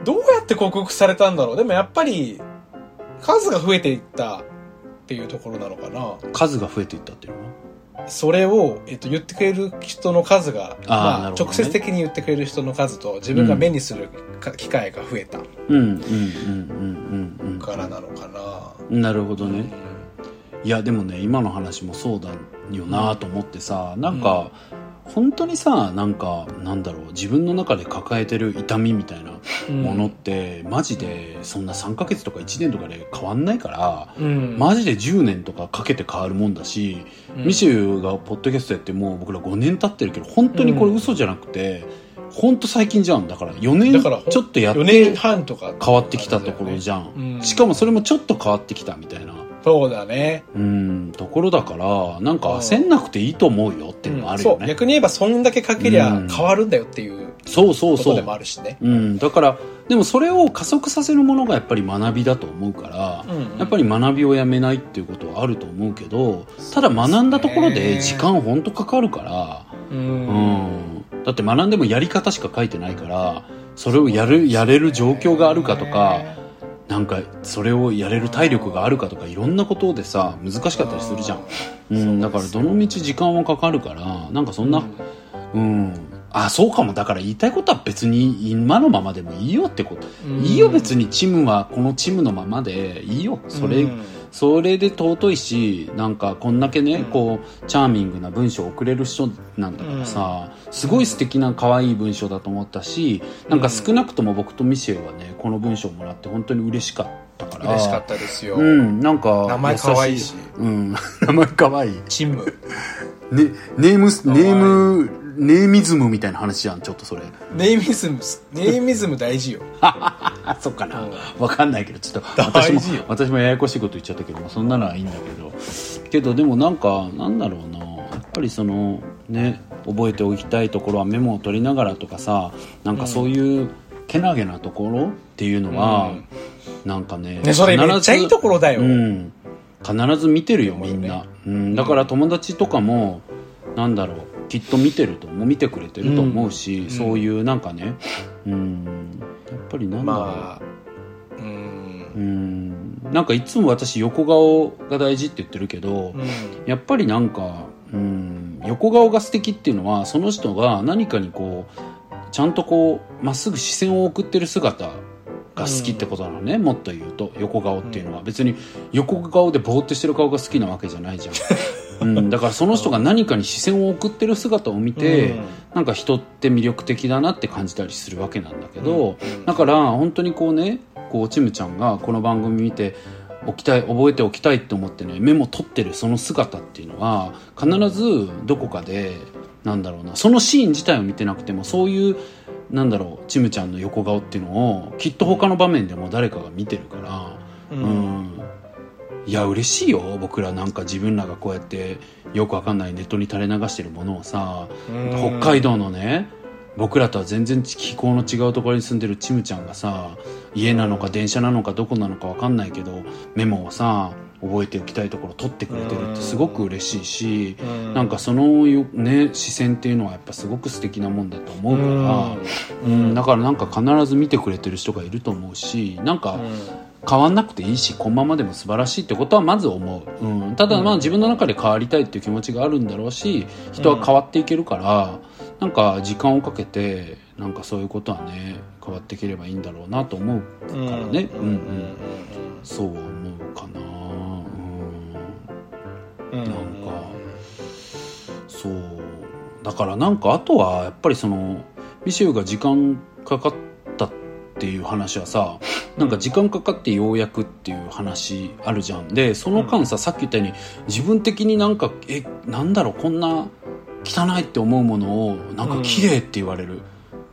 どうやって克服されたんだろう？でもやっぱり、数が増えていったっていうところなのかな。数が増えていったっていうの？はそれを、えっと、言ってくれる人の数が、まあ、直接的に言ってくれる人の数と自分が目にするか機会が増えた。うんうんうんうんうんうん。からなのかな、なるほどね、いやでもね今の話もそうだよなと思ってさなんか、本当にさなんかなんだろう自分の中で抱えてる痛みみたいなものって、マジでそんな3ヶ月とか1年とかで変わんないから、うん。マジで10年とかかけて変わるもんだし、うん。ミシェルがポッドキャストやってもう僕ら5年経ってるけど本当にこれ嘘じゃなくて、本当最近じゃん。だから4だから年ちょっとやっ4年て半とか。変わってきたところじゃん、うん。しかもそれもちょっと変わってきたみたいなそうだね。うんところだからなんか焦ん。なくていいと思うよっていうのもあるよね、そう。逆に言えばそんだけかけりゃうん。変わるんだよっていうそうそうそう。ことでもあるしね。うん、だからでもそれを加速させるものがやっぱり学びだと思うから、うんやっぱり学びをやめないっていうことはあると思うけどただ学んだところで時間ほんとかかるから、ううんん、だって学んでもやり方しか書いてないからそれをやるやれる状況があるかとかなんかそれをやれる体力があるかとかいろんなことでさ難しかったりするじゃん、うん、だからどの道時間はかかるからなんかそんな、うん、あそうかも。だから言いたいことは別に今のままでもいいよってこと、うん。いいよ別にチームはこのチームのままでいいよ。それ、うんそれで尊いしなんかこんだけね、うん。こうチャーミングな文章を送れる人なんだからさ、すごい素敵な可愛い文章だと思ったしなんか少なくとも僕とミシェルはねこの文章をもらって本当に嬉しかったから。嬉しかったですよ、うんなんか名前可愛いし。優うん。名前可愛い。チーム。ね、ネームス、ネーム、ネーミズムみたいな話じゃん、ちょっとそれ。ネーミズムネーミズム大事よあ、そっかな。わかんないけど、ちょっと、私も私もややこしいこと言っちゃったけど、まあそんなのはいいんだけど。けど、でもなんか、なんだろうな。やっぱりその、ね、覚えておきたいところはメモを取りながらとかさ、なんかそういう、けなげなところっていうのは、うんなんかね、ねそれめっちゃいいところだようん。必ず見てるよ、みんねな。うん。だから友達とかも、なんだろう、きっと見てると思う、見てくれてると思うし、うんそういうなんかね、うん。やっぱりなんだろう。まあうんうん。なんかいつも私横顔が大事って言ってるけど、うんやっぱりなんか、うん、横顔が素敵っていうのは、その人が何かにこう、ちゃんとこう、まっすぐ視線を送ってる姿が好きってことなのね、もっと言うと、横顔っていうのは。別に横顔でぼーってしてる顔が好きなわけじゃないじゃん。うん、だからその人が何かに視線を送ってる姿を見て、うん。なんか人って魅力的だなって感じたりするわけなんだけど、うん。だから本当にこうねこうちむちゃんがこの番組見ておきたい覚えておきたいと思ってねメモ取ってるその姿っていうのは必ずどこかでなんだろうなそのシーン自体を見てなくてもそういうなんだろうちむちゃんの横顔っていうのをきっと他の場面でも誰かが見てるからううん。ん、いや嬉しいよ。僕らなんか自分らがこうやってよくわかんないネットに垂れ流してるものをさ、うん。北海道のね僕らとは全然気候の違うところに住んでるちむちゃんがさ家なのか電車なのかどこなのかわかんないけどメモをさ覚えておきたいところ取ってくれてるってすごく嬉しいし、うん。なんかそのよ、ね、視線っていうのはやっぱすごく素敵なもんだと思うから、うん。だからなんか必ず見てくれてる人がいると思うしなんか、変わんなくていいしこのままでも素晴らしいってことはまず思う、うん、ただまあ自分の中で変わりたいっていう気持ちがあるんだろうし人は変わっていけるから、なんか時間をかけてなんかそういうことはね変わっていければいいんだろうなと思うからね。うんうん。そう思うかななんかそう。だからなんかあとはやっぱりそのミシェルが時間かかったっていう話はさ なんか時間かかってようやくっていう話あるじゃん。でその間さ、さっき言ったように自分的になんかえなんだろうこんな汚いって思うものをなんか綺麗って言われる、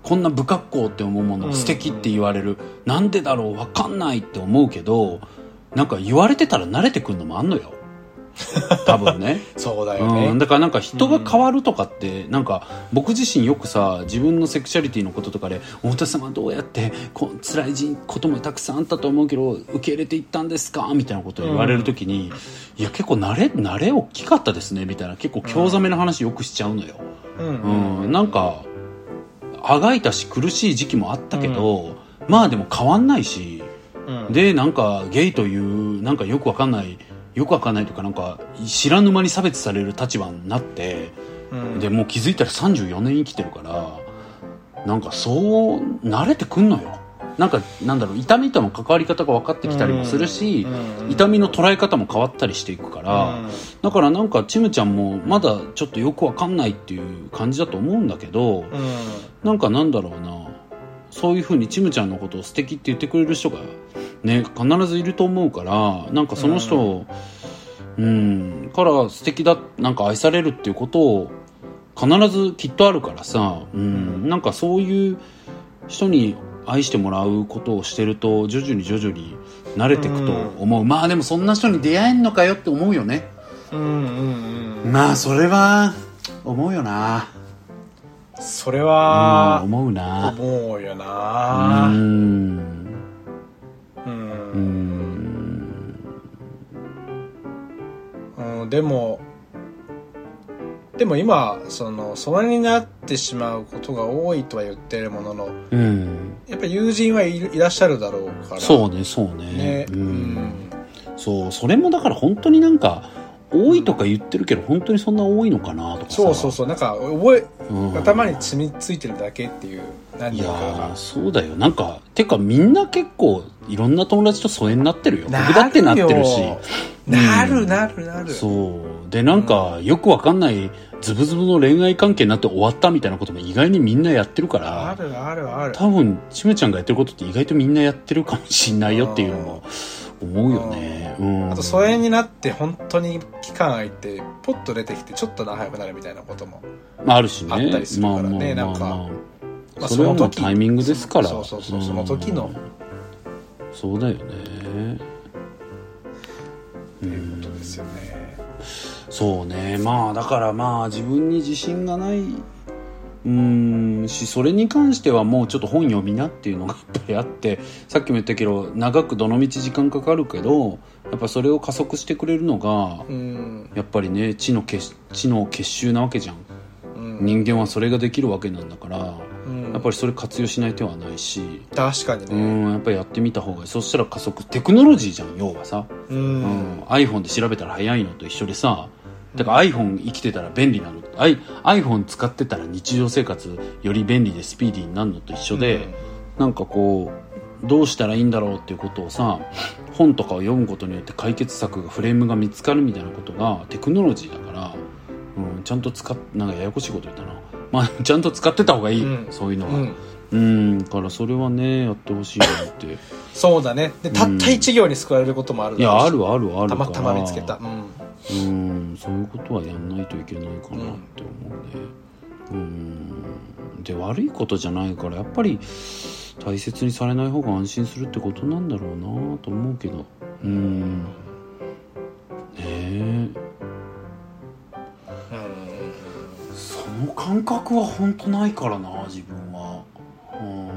こんな不格好って思うものを素敵って言われる、なんでだろうわかんないって思うけどなんか言われてたら慣れてくるのもあんのよ 多分ね。そうだようん、ねだからなんか人が変わるとかって、なんか僕自身よくさ自分のセクシャリティのこととかで「太田様はどうやってこ辛いこともたくさんあったと思うけど受け入れていったんですか?」みたいなことを言われる時に「いや結構慣れ慣れ大きかったですね」みたいな。結構興ざめな話よくしちゃうのよ。うん。うん、なんかあがいたし苦しい時期もあったけど、まあでも変わんないし。うん。でなんかゲイというなんかよくわかんないよくわかんないというかなんか知らぬ間に差別される立場になって、うん。でもう気づいたら34年生きてるからなんかそう慣れてくんのよ。なんかなんだろう痛みとの関わり方が分かってきたりもするし、うん痛みの捉え方も変わったりしていくから、うん。だからなんかちむちゃんもまだちょっとよくわかんないっていう感じだと思うんだけど、うん。なんかなんだろうな。そういうふうにちむちゃんのことを素敵って言ってくれる人がね必ずいると思うからなんかその人をうんから素敵だなんか愛されるっていうことを必ずきっとあるからさ、うん、なんかそういう人に愛してもらうことをしてると徐々に徐々に慣れていくと思う、まあでもそんな人に出会えんのかよって思うよね。うんうんうん。まあそれは思うよな。それうんは思うな。思うような。うんうんでもでも今その疎遠になってしまうことが多いとは言ってるもののうん。やっぱ友人はいらっしゃるだろうから。そうねそうね。ね。ううん。んそうそれもだから本当になんか多いとか言ってるけど本当にそんな多いのかなとかさ。そうそうそう。なんか覚えうん。頭に染みついてるだけっていう何いやそうだよ。なんかてかみんな結構いろんな友達と疎遠になってるよ。僕だってなってるしなるなるなる。そう。でなんかよくわかんないズブズブの恋愛関係になって終わったみたいなことも意外にみんなやってるからあるあるある。多分ちむちゃんがやってることって意外とみんなやってるかもしんないよっていうのも思うよね。うん。あと疎遠になって本当に期間空いてポッと出てきてちょっと仲良くなるみたいなこともまああるしね。あったりするからねまあまあまあ。まあまあそれはもうタイミングですから。そうそうそう。その時のうん。そうだよねっていうことですよね。そうね。まあだからまあ自分に自信がない。うーん。しそれに関してはもうちょっと本読みなっていうのがやっぱりあってさっきも言ったけど長くどのみち時間かかるけどやっぱそれを加速してくれるのがうん。やっぱりね知の結知の結集なわけじゃん。うん。人間はそれができるわけなんだから。うんやっぱりそれ活用しない手はないし。確かにうねんやっぱりやってみた方がいい。そしたら加速テクノロジーじゃん要はさ。ううん。ん iPhone で調べたら早いのと一緒でさ。だから iPhone 生きてたら便利なの、iPhone 使ってたら日常生活より便利でスピーディーになるのと一緒で、なんかこうどうしたらいいんだろうっていうことをさ本とかを読むことによって解決策がフレームが見つかるみたいなことがテクノロジーだから、うん、ちゃんと使っなんかややこしいこと言ったなまあちゃんと使ってた方がいい、うん。そういうのは。うん。うんだからそれはねやってほしいなって。そうだね。でたった一行に救われることもあるいだろうし。やあるあるあるたまたま見つけた。うん。うんそういうことはやんないといけないかなって思うね。うん。で悪いことじゃないからやっぱり大切にされない方が安心するってことなんだろうなと思うけど。うん。ねえの感覚は本当ないからな自分は。うん。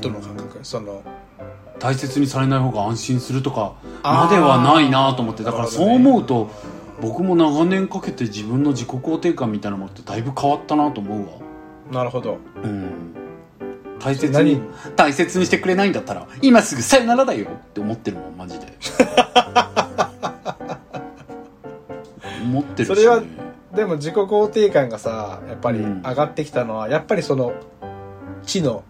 どの感覚？その大切にされない方が安心するとかまではないなと思ってだからそう思うと僕も長年かけて自分の自己肯定感みたいなものってだいぶ変わったなと思うわ。なるほど。うん。大切何？に大切にしてくれないんだったら今すぐさよならだよって思ってるもんマジで 思ってるし、ね、それはでも自己肯定感がさやっぱりうん。上がってきたのはやっぱりその知の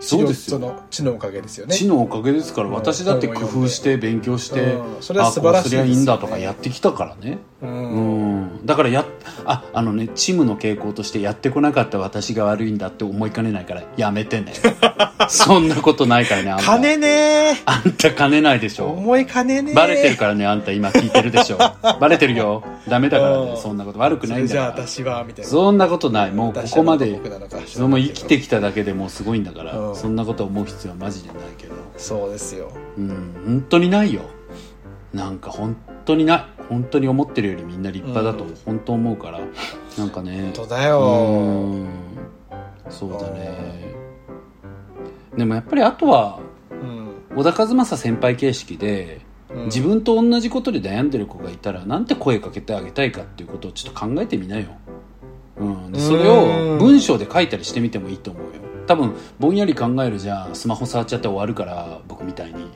そうですよ。その知のおかげですよね。知のおかげですからうん私だって工夫して勉強してうん。それは素晴らしいねあこうすりゃいいんだとかやってきたからね。ううん。んだからやああのねチームの傾向としてやってこなかった私が悪いんだって思いかねないからやめてね。そんなことないからねあんた。金ねあんた金ないでしょ。思い金ねバレてるからねあんた今聞いてるでしょ。バレてるよ。ダメだからうん。ねそんなこと悪くそないんだから。れじゃあ私はみたいな。そんなことない。もうここまで生きてきただけでもうすごいんだから、うん。そんなこと思う必要はマジでないけど。そうですよ。うん本当にないよ。なんか本当にない。本当に思ってるよりみんな立派だとうん。本当思うから、なんかね。本当だよ。うん。そうだね。でもやっぱりあとはうん。小田和正先輩形式でうん。自分と同じことで悩んでる子がいたらなんて声かけてあげたいかっていうことをちょっと考えてみなよ、うん、でそれを文章で書いたりしてみてもいいと思うよ多分ぼんやり考えるじゃスマホ触っちゃって終わるから僕みたいに。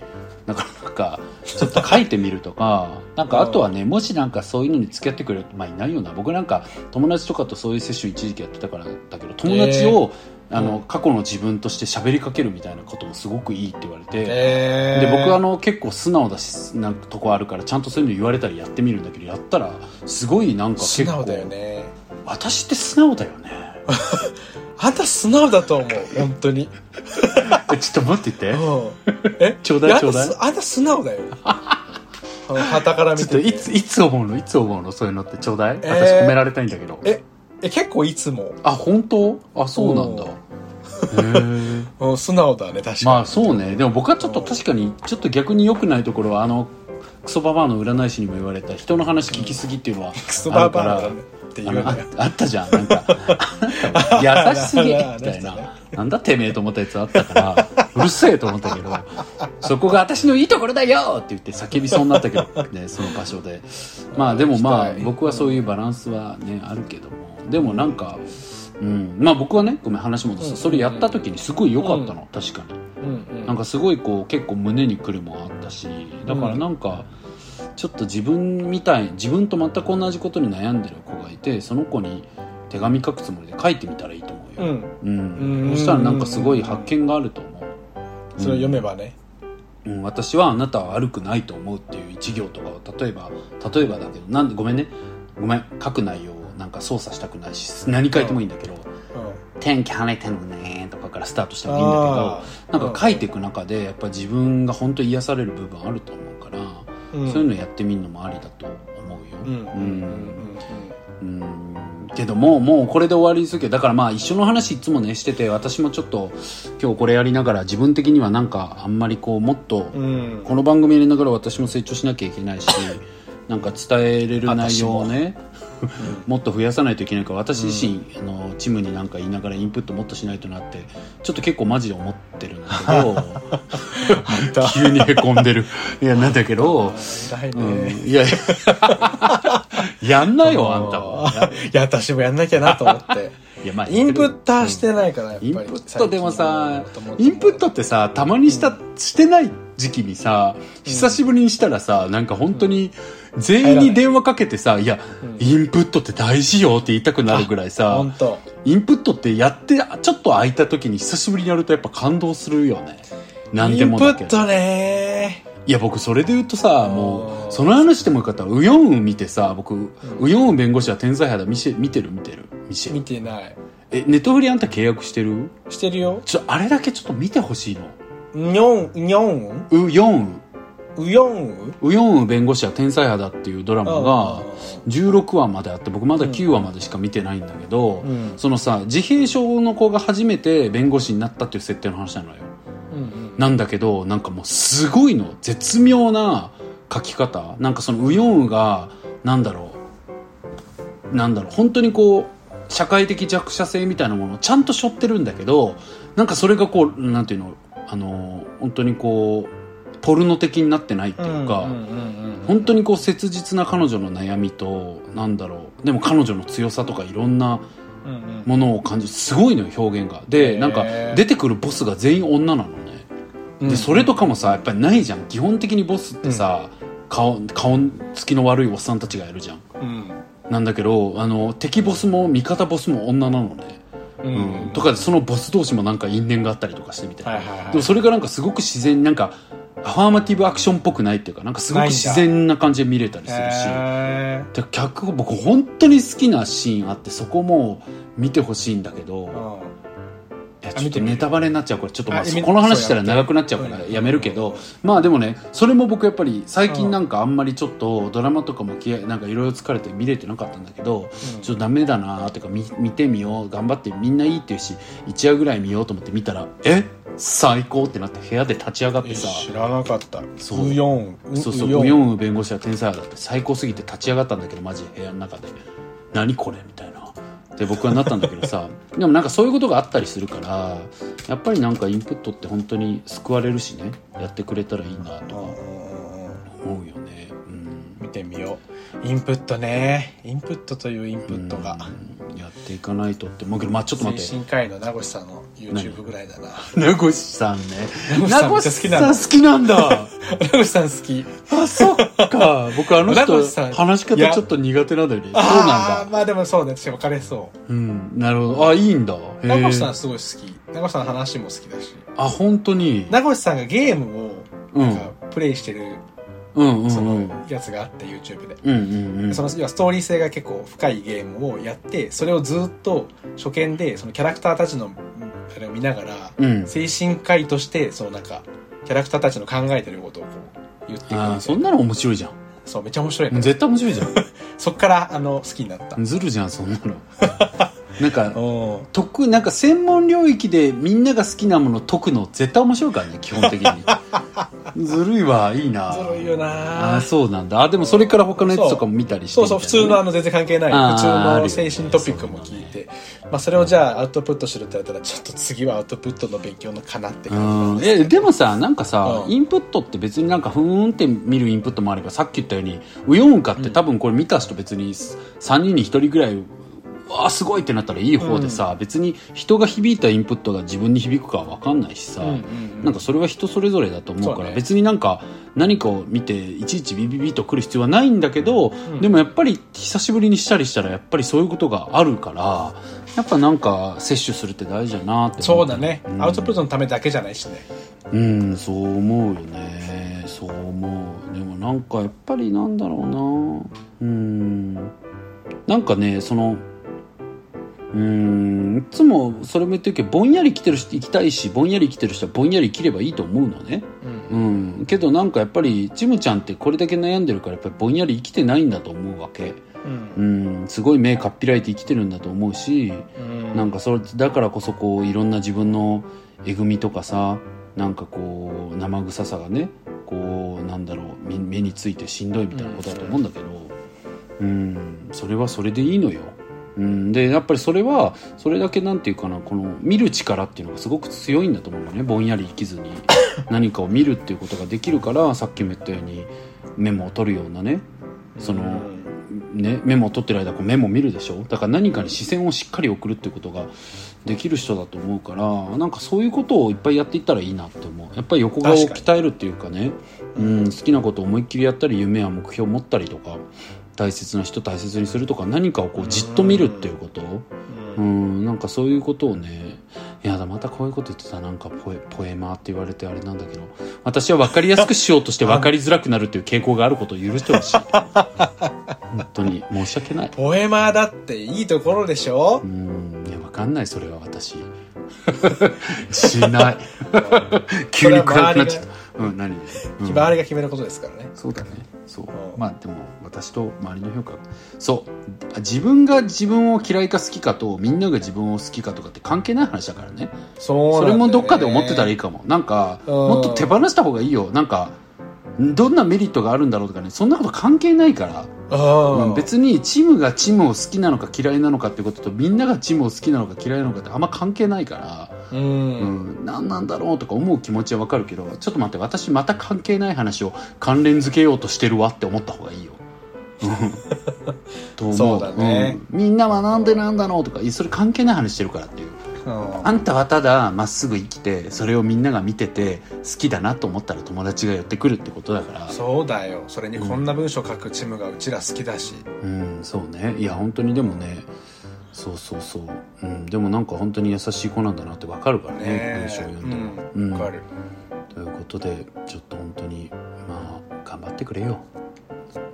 だからなんかちょっと書いてみるとか なんかあとはねもしなんかそういうのに付き合ってくれるまあいないよな僕なんか友達とかとそういうセッション一時期やってたからだけど友達をあの、過去の自分として喋りかけるみたいなこともすごくいいって言われて、えで僕あの結構素直だしなんかとこあるからちゃんとそういうの言われたりやってみるんだけどやったらすごいなんか結構素直だよね。私って素直だよね あんた素直だと思う。本当に。えちょっと待って言って。うん。え？ちょうだいやちょうだい。あんた素直だよ。はたから見ちょってとていついつ思うの？いつ思うの？そういうのって。ちょうだい、えー。私褒められたいんだけど。ええ結構いつも、あ本当？あそうなんだ。おへえ うん、素直だね確かに。まあそうね。でも僕はちょっと確かにちょっと逆に良くないところはあのクソババアの占い師にも言われた。人の話聞きすぎっていうのは クソババアあるからっていうあのあったじゃん。なんか 優しすぎ。みあたいななんだてめえと思ったやつあったからうるせえと思ったけどそこが私のいいところだよって言って叫びそうになったけどねその場所でまあでもまあ僕はそういうバランスはねあるけどもでもなんかうんまあ僕はねごめん話戻すとそれやった時にすごい良かったの確かにうんうんなんかすごいこう結構胸にくるもあったしだからなんかちょっと自分みたい自分と全く同じことに悩んでる子がいてその子に手紙書くつもりで書いてみたらいいと思うよ、うん。うん。うんそしたらなんかすごい発見があると思う、それを読めばね。うん、私はあなたは悪くないと思うっていう一行とかを例えば例えばだけどなんでごめんね。ごめん。書く内容をなんか操作したくないし何書いてもいいんだけどうん「天気跳ねてんのね」とかからスタートしてもいいんだけどなんか書いていく中でやっぱ自分が本当に癒される部分あると思ううん。そういうのやってみるのもありだと思うよ。うん。けどももうこれで終わりにするけどだからまあ一緒の話いつもねしてて私もちょっと今日これやりながら自分的にはなん。かあん。まりこうもっとこの番組やりながら私も成長しなきゃいけないしなん。か伝えれる内容をね もっと増やさないといけないから私自身、あのチームになんか言いながらインプットもっとしないとなってちょっと結構マジで思ってるんだけど急にへこんでる。いやなんだけど、うん、ね。いやいややんなよあんたもいや私もやんなきゃなと思って。いやまあインプッターしてないからやっぱりインプットでもさインプットってさたまにした、してない時期にさ久しぶりにしたらさなんか本当に全員に電話かけてさ「いや、インプットって大事よ」って言いたくなるぐらいさ本当インプットってやってちょっと空いた時に久しぶりにやるとやっぱ感動するよね。なんでもだけど。インプットねいや僕それで言うとさもうその話でもよかったらウヨンウ見てさ僕、ウヨンウ弁護士は天才肌見せ見てる？見てる？見せ見てない。えネットフリあんた契約してる？してるよ。ちょあれだけちょっと見てほしいのニョンニョンウヨン。ウヨンウウウヨンウ弁護士は天才肌っていうドラマが16話まであって僕まだ9話までしか見てないんだけど、うん。そのさ自閉症の子が初めて弁護士になったっていう設定の話なのよ。うんうん。なんだけどなんかもうすごいの絶妙な書き方。なんかそのウヨンウがなんだろう。なんだろう。本当にこう社会的弱者性みたいなものをちゃんと背負ってるんだけどなんかそれがこうなんていうの？あの本当にこうポルノ的になってないっていうか、うんうんうん本当にこう切実な彼女の悩みとなんだろうでも彼女の強さとかいろんなうんうん。ものを感じるすごいのよ表現が。でなんか出てくるボスが全員女なのね。うんでそれとかもさやっぱりないじゃん。基本的にボスってさ、顔顔つきの悪いおっさんたちがいるじゃん。うん。なんだけどあの敵ボスも味方ボスも女なのね、ううん。んとかでそのボス同士もなんか因縁があったりとかしてみたいな、はいはいはい。でもそれがなんかすごく自然になんかアファーマティブアクションっぽくないっていうかなんかすごく自然な感じで見れたりするし。へで脚本僕本当に好きなシーンあってそこも見てほしいんだけど、ーいやちょっとネタバレになっちゃうからちょっとまあそこの話したら長くなっちゃうからうん。やめるけどまあでもねそれも僕やっぱり最近なんかあんまりちょっとドラマとかもなんかいろいろ疲れて見れてなかったんだけどうん。ちょっとダメだなーっていうか見見てみよう頑張ってみんないいっていうし1話ぐらい見ようと思って見たらえ？最高ってなって部屋で立ち上がってさ。知らなかった。そう。ウヨンそうそうヨウヨンウ弁護士は天才だって最高すぎて立ち上がったんだけどマジで部屋の中で。何これ？みたいなで僕はなったんだけどさ でもなんかそういうことがあったりするからやっぱりなんかインプットって本当に救われるしねやってくれたらいいなとか思うよね。うん。見てみようインプットねインプットというインプットがうんやっていかないとって思うけどまあちょっと待って精神科医の名越さんの YouTube ぐらいだな。名越さんね。名越さん好きなんだ 名越さん好き。あ、そっか。僕あの名人越さん、話し方ちょっと苦手なんだよね。そうあなんだ。ーまあでもそうね、私分かれそう。うん、なるほど。あ、いいんだ。へ名越さーんすごい好き。名越さんの話も好きだし。あ、本当に。名越さんがゲームを、うんなんか、プレイしてる、うんうんそのうん。、やつがあって、YouTube で。うんうんうん。その要はストーリー性が結構深いゲームをやってそれをずっと初見でそのキャラクターたちのあれを見ながら、うん精神科医としてそのなんかキャラクターたちの考えてることをこう言っていくそんなの面白いじゃん。そうめっちゃ面白いね絶対面白いじゃ そっからあの好きになったん。ずるじゃん、そんなの。なんか、お得なんか専門領域でみんなが好きなもの解くの絶対面白いからね基本的に。ずるいわいいな。ずるいよあな。あそうなんだ。あでもそれから他のやつとかも見たりしてそうそう普通のあの全然関係ない。普通の精神トピックも聞いて、まあ、それをじゃあアウトプットしろって言われたらちょっと次はアウトプットの勉強のかなってうん感じででもさなんかさ、うん。インプットって別になんかふーんって見るインプットもあればさっき言ったようにウヨンカって多分これ見た人別に3人に1人ぐらいわあすごいってなったらいい方でさ、別に人が響いたインプットが自分に響くかは分かんないしさ、うんうんうん。なんかそれは人それぞれだと思うからね。別になんか何かを見ていちいちビビビと来る必要はないんだけど、でもやっぱり久しぶりにしたりしたらやっぱりそういうことがあるからやっぱなんか摂取するって大事だなって思そうだね、ん。アウトプットのためだけじゃないしね。うんそう思うよね。そう思う。でもなんかやっぱりなんだろうな。うん。なんかねそのうん。いつもそれも言ってるけどぼんやり来てる人行きたいしぼんやり来てる人はぼんやり切ればいいと思うのね。うん。けどなんかやっぱりちむちゃんってこれだけ悩んでるからやっぱりぼんやり生きてないんだと思うわけ。うん。うん。すごい目かっぴらいて生きてるんだと思うしうん。なんかそれだからこそこういろんな自分のえぐみとかさなんかこう生臭さがねこうなんだろう目目についてしんどいみたいなことだと思うんだけど。うん。それはそれでいいのよ。うん、でやっぱりそれはそれだけなんていうかなこの見る力っていうのがすごく強いんだと思うのね。ぼんやり生きずに 何かを見るっていうことができるからさっきも言ったようにメモを取るようなね。その、ね、メモを取ってる間こうメモ見るでしょ？だから何かに視線をしっかり送るっていうことができる人だと思うからなんかそういうことをいっぱいやっていったらいいなって思う。やっぱり横顔を鍛えるっていうかね。うん、好きなことを思いっきりやったり夢や目標を持ったりとか大切な人大切にするとか何かをこうじっと見るっていうこと？うん。なんかそういうことをね。いやだまたこういうこと言ってた。らなんかポエポエマーって言われてあれなんだけど。私は分かりやすくしようとして分かりづらくなるっていう傾向があることを許してほしい。本当に。申し訳ない。ポエマーだっていいところでしょ？うん。いや分かんないそれは私。しない。急に暗くなっちゃった。うん何、うん。周りが決めることですからね。そうだねそう。うん。まあでも私と周りの評価。そう。自分が自分を嫌いか好きかとみんなが自分を好きかとかって関係ない話だからね。そうそれもどっかで思ってたらいいかかも。なんかうん。もっと手放した方がいいよ。なんかどんなメリットがあるんだろうとかね。そんなこと関係ないから。うん。別にチームがチームを好きなのか嫌いなのかってこととみんながチームを好きなのか嫌いなのかってあんま関係ないからううん。ん、何なんだろうとか思う気持ちはわかるけどちょっと待って私また関係ない話を関連付けようとしてるわって思った方がいいよ。う んと思う。そうだね。うん。みんなはなんでなんだろうとかそれ関係ない話してるからっていう。あんたはただまっすぐ生きてそれをみんなが見てて好きだなと思ったら友達が寄ってくるってことだから。そうだよ。それにこんな文章書くチームがうちら好きだし。うんそうね。いや本当にでもねそうそうそう、うん、でもなんか本当に優しい子なんだなってわかるからねね文章を読んでも、ううん。んわかる。ということでちょっと本当にまあ頑張ってくれよ。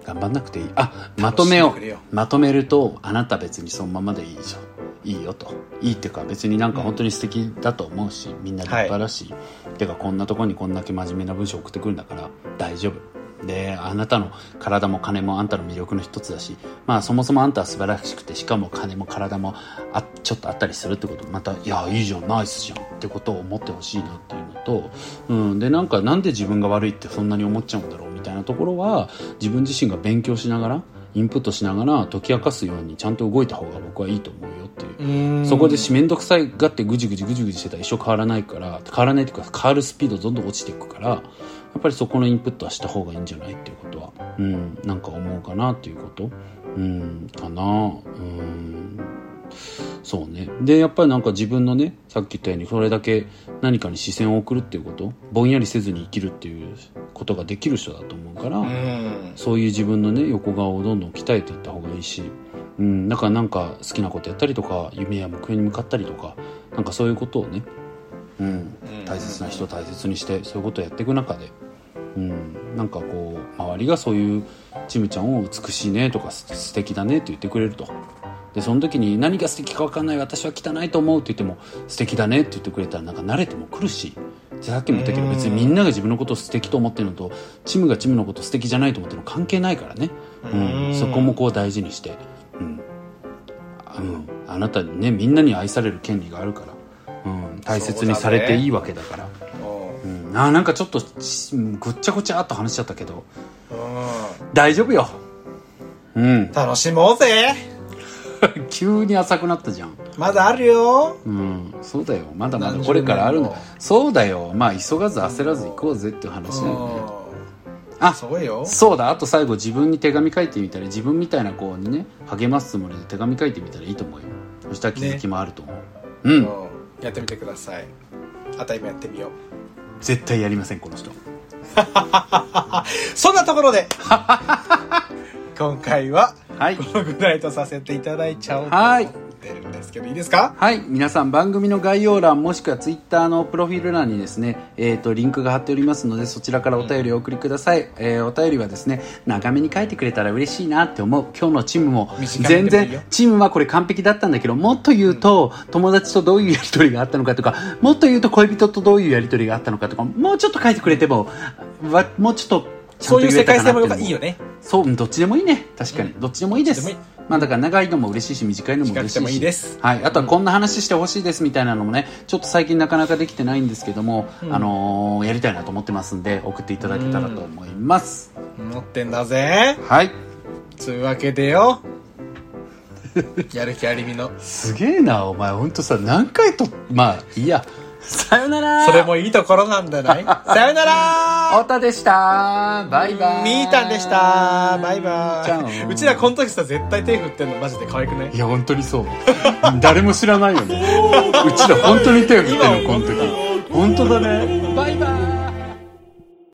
頑張んなくていい。あまとめよう。まとめるとあなた別にそのままでいいじゃん。いいよと。いいっていうか別になんか本当に素敵だと思うし、みんな立派だし、てかこんなとこにこんだけ真面目な文章送ってくるんだから大丈夫であなたの体も金もあんたの魅力の一つだしまあそもそもあんたは素晴らしくてしかも金も体もあちょっとあったりするってことまたいやいいじゃんナイスじゃんってことを思ってほしいなっていうのと、うん、でなんかなんで自分が悪いってそんなに思っちゃうんだろうみたいなところは自分自身が勉強しながらインプットしながら解き明かすようにちゃんと動いた方が僕はいいと思うよっていう。うん。そこでし面倒くさいがってぐじぐじぐじぐじしてたら一生変わらないから変わらないというか変わるスピードどんどん落ちていくからやっぱりそこのインプットはした方がいいんじゃないっていうことは。うんなんか思うかなっていうこと。うんかな。うん。そうね。で、やっぱりなんか自分のね、さっき言ったように、それだけ何かに視線を送るっていうこと、ぼんやりせずに生きるっていうことができる人だと思うから、うん。そういう自分のね、横顔をどんどん鍛えていった方がいいし、うん、だからなんか好きなことやったりとか、夢や目標に向かったりとか、なんかそういうことをね、うん、大切な人を大切にして、そういうことをやっていく中で、うん、なんかこう、周りがそういうちむちゃんを美しいねとかす素敵だねって言ってくれると。で、その時に何が素敵か分かんない私は汚いと思うって言っても素敵だねって言ってくれたらなんか慣れても来るし、さっきも言ったけど別にみんなが自分のことを素敵と思ってるのと、チムがチムのこと素敵じゃないと思ってるの関係ないからね。うん、うん。そこもこう大事にして、うん。うん、あなたにね、みんなに愛される権利があるから、うん、大切にされていいわけだから。うん。うん、あなんかちょっとちぐっちゃぐちゃっと話しちゃったけど。うん。大丈夫よ。うん。楽しもうぜ。急に浅くなったじゃん。まだあるよ。うん。そうだよ。まだまだこれからあるんだ。年もそうだよ。まあ急がず焦らず行こうぜっていう話だよ。ねうん。あそうよ。そうだ。あと最後自分に手紙書いてみたら自分みたいな子にね励ますつもりで手紙書いてみたらいいと思うよ。そしたら気づきもあると思う、うん。うんやってみてください。あたりもやってみよう。絶対やりませんこの人。そんなところで。今回ははい。このぐらいとさせていただいちゃおうとはい。思ってるんですけどいいですか？はい。皆さん番組の概要欄もしくはツイッターのプロフィール欄にですね、えっ、と、リンクが貼っておりますので、そちらからお便りをお送りください。えーお便りはですね、長めに書いてくれたら嬉しいなって思う。今日のチームも、短全然、チームはこれ完璧だったんだけど、もっと言うと、友達とどういうやりとりがあったのかとか、もっと言うと恋人とどういうやりとりがあったのかとか、もうちょっと書いてくれても、わもうちょっと、そういう世界線もいいよねそう、うんどっちでもいいね。確かに。どっちでもいいです。まあだから長いのも嬉しいし、短いのも嬉しいし。はい。あとはこんな話してほしいですみたいなのもね、ちょっと最近なかなかできてないんですけども、うんあのーやりたいなと思ってますんで、送っていただけたらと思います。持ってんだぜはい。つうわけでよやる気ありみのすげえな、お前。ほんとさ、何回と、まあ、いいや。さよなら。それもいいところなんじゃないさよなら。おたでした。バイバイ。みーたんでした。バイバイ。うちらこの時さ絶対手振ってんのマジで可愛くない？いや、本当にそう。誰も知らないよね。うちら本当に手を振ってるの、この時。本当だね。バイバイ